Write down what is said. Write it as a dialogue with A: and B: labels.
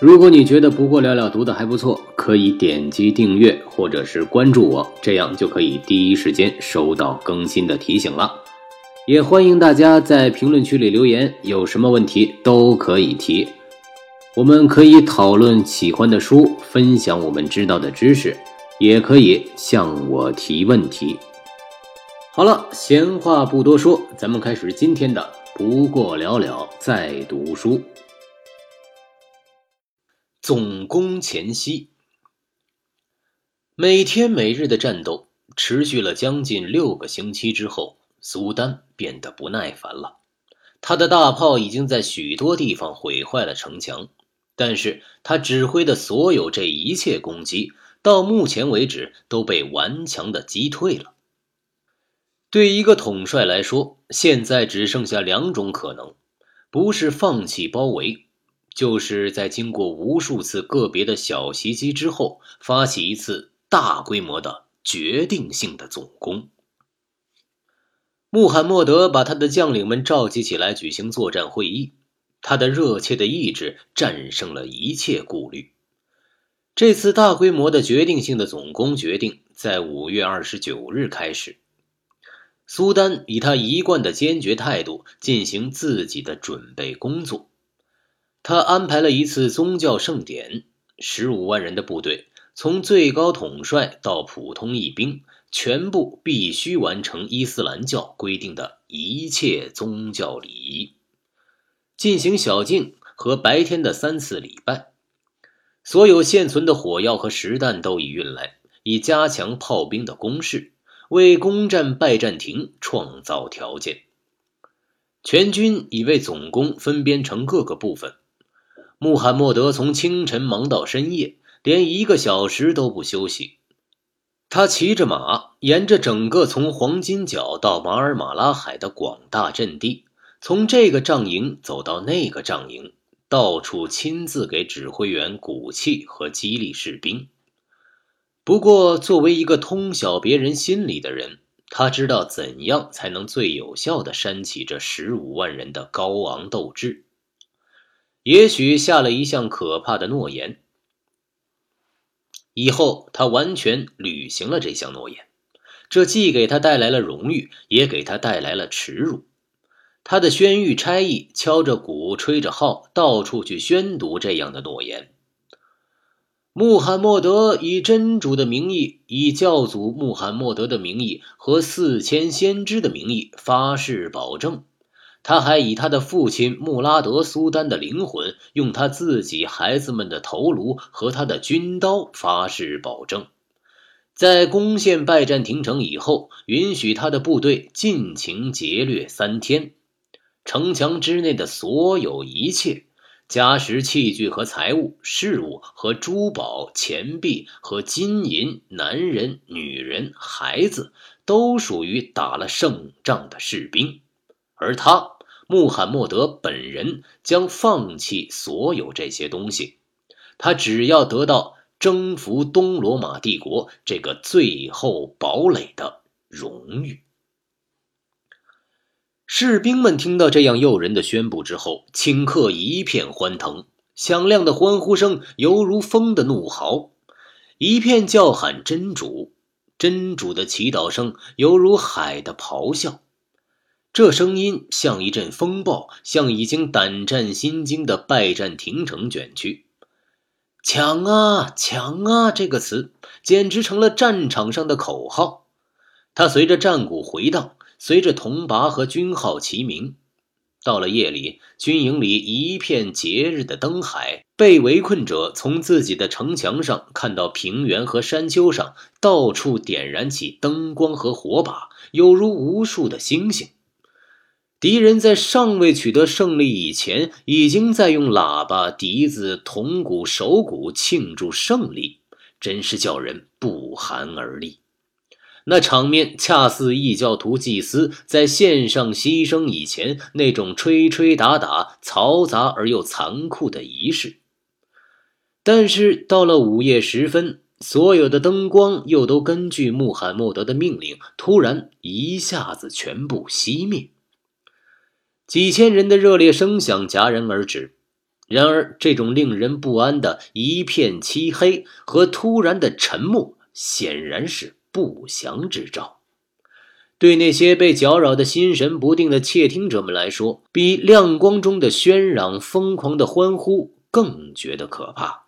A: 如果你觉得不过了了读的还不错，可以点击订阅或者是关注我，这样就可以第一时间收到更新的提醒了。也欢迎大家在评论区里留言，有什么问题都可以提，我们可以讨论喜欢的书，分享我们知道的知识，也可以向我提问题。好了，闲话不多说，咱们开始今天的不过了了，再读书。总攻前夕，每天每日的战斗持续了将近六个星期之后，苏丹变得不耐烦了。他的大炮已经在许多地方毁坏了城墙，但是他指挥的所有这一切攻击，到目前为止都被顽强的击退了。对一个统帅来说，现在只剩下两种可能：不是放弃包围。就是在经过无数次个别的小袭击之后，发起一次大规模的决定性的总攻。穆罕默德把他的将领们召集起来举行作战会议，他的热切的意志战胜了一切顾虑。这次大规模的决定性的总攻决定在五月二十九日开始。苏丹以他一贯的坚决态度进行自己的准备工作。他安排了一次宗教盛典，十五万人的部队，从最高统帅到普通义兵，全部必须完成伊斯兰教规定的一切宗教礼仪，进行小径和白天的三次礼拜。所有现存的火药和实弹都已运来，以加强炮兵的攻势，为攻占拜占庭创造条件。全军已为总攻分编成各个部分。穆罕默德从清晨忙到深夜，连一个小时都不休息。他骑着马，沿着整个从黄金角到马尔马拉海的广大阵地，从这个帐营走到那个帐营，到处亲自给指挥员鼓气和激励士兵。不过，作为一个通晓别人心理的人，他知道怎样才能最有效地煽起这十五万人的高昂斗志。也许下了一项可怕的诺言，以后他完全履行了这项诺言，这既给他带来了荣誉，也给他带来了耻辱。他的宣谕差役敲着鼓，吹着号，到处去宣读这样的诺言。穆罕默德以真主的名义，以教祖穆罕默德的名义和四千先知的名义发誓保证。他还以他的父亲穆拉德苏丹的灵魂，用他自己孩子们的头颅和他的军刀发誓保证，在攻陷拜占庭城以后，允许他的部队尽情劫掠三天，城墙之内的所有一切家什器具和财物、事物和珠宝、钱币和金银、男人、女人、孩子，都属于打了胜仗的士兵。而他，穆罕默德本人将放弃所有这些东西，他只要得到征服东罗马帝国这个最后堡垒的荣誉。士兵们听到这样诱人的宣布之后，顷刻一片欢腾，响亮的欢呼声犹如风的怒嚎，一片叫喊真主，真主的祈祷声犹如海的咆哮。这声音像一阵风暴，向已经胆战心惊的拜占庭城卷去。抢啊，抢啊！这个词简直成了战场上的口号。它随着战鼓回荡，随着铜拔和军号齐鸣。到了夜里，军营里一片节日的灯海。被围困者从自己的城墙上看到平原和山丘上到处点燃起灯光和火把，犹如无数的星星。敌人在尚未取得胜利以前，已经在用喇叭、笛子、铜鼓、手鼓庆祝胜利，真是叫人不寒而栗。那场面恰似异教徒祭司在献上牺牲以前那种吹吹打打、嘈杂而又残酷的仪式。但是到了午夜时分，所有的灯光又都根据穆罕默德的命令，突然一下子全部熄灭。几千人的热烈声响戛然而止，然而，这种令人不安的一片漆黑和突然的沉默，显然是不祥之兆。对那些被搅扰的心神不定的窃听者们来说，比亮光中的喧嚷、疯狂的欢呼更觉得可怕。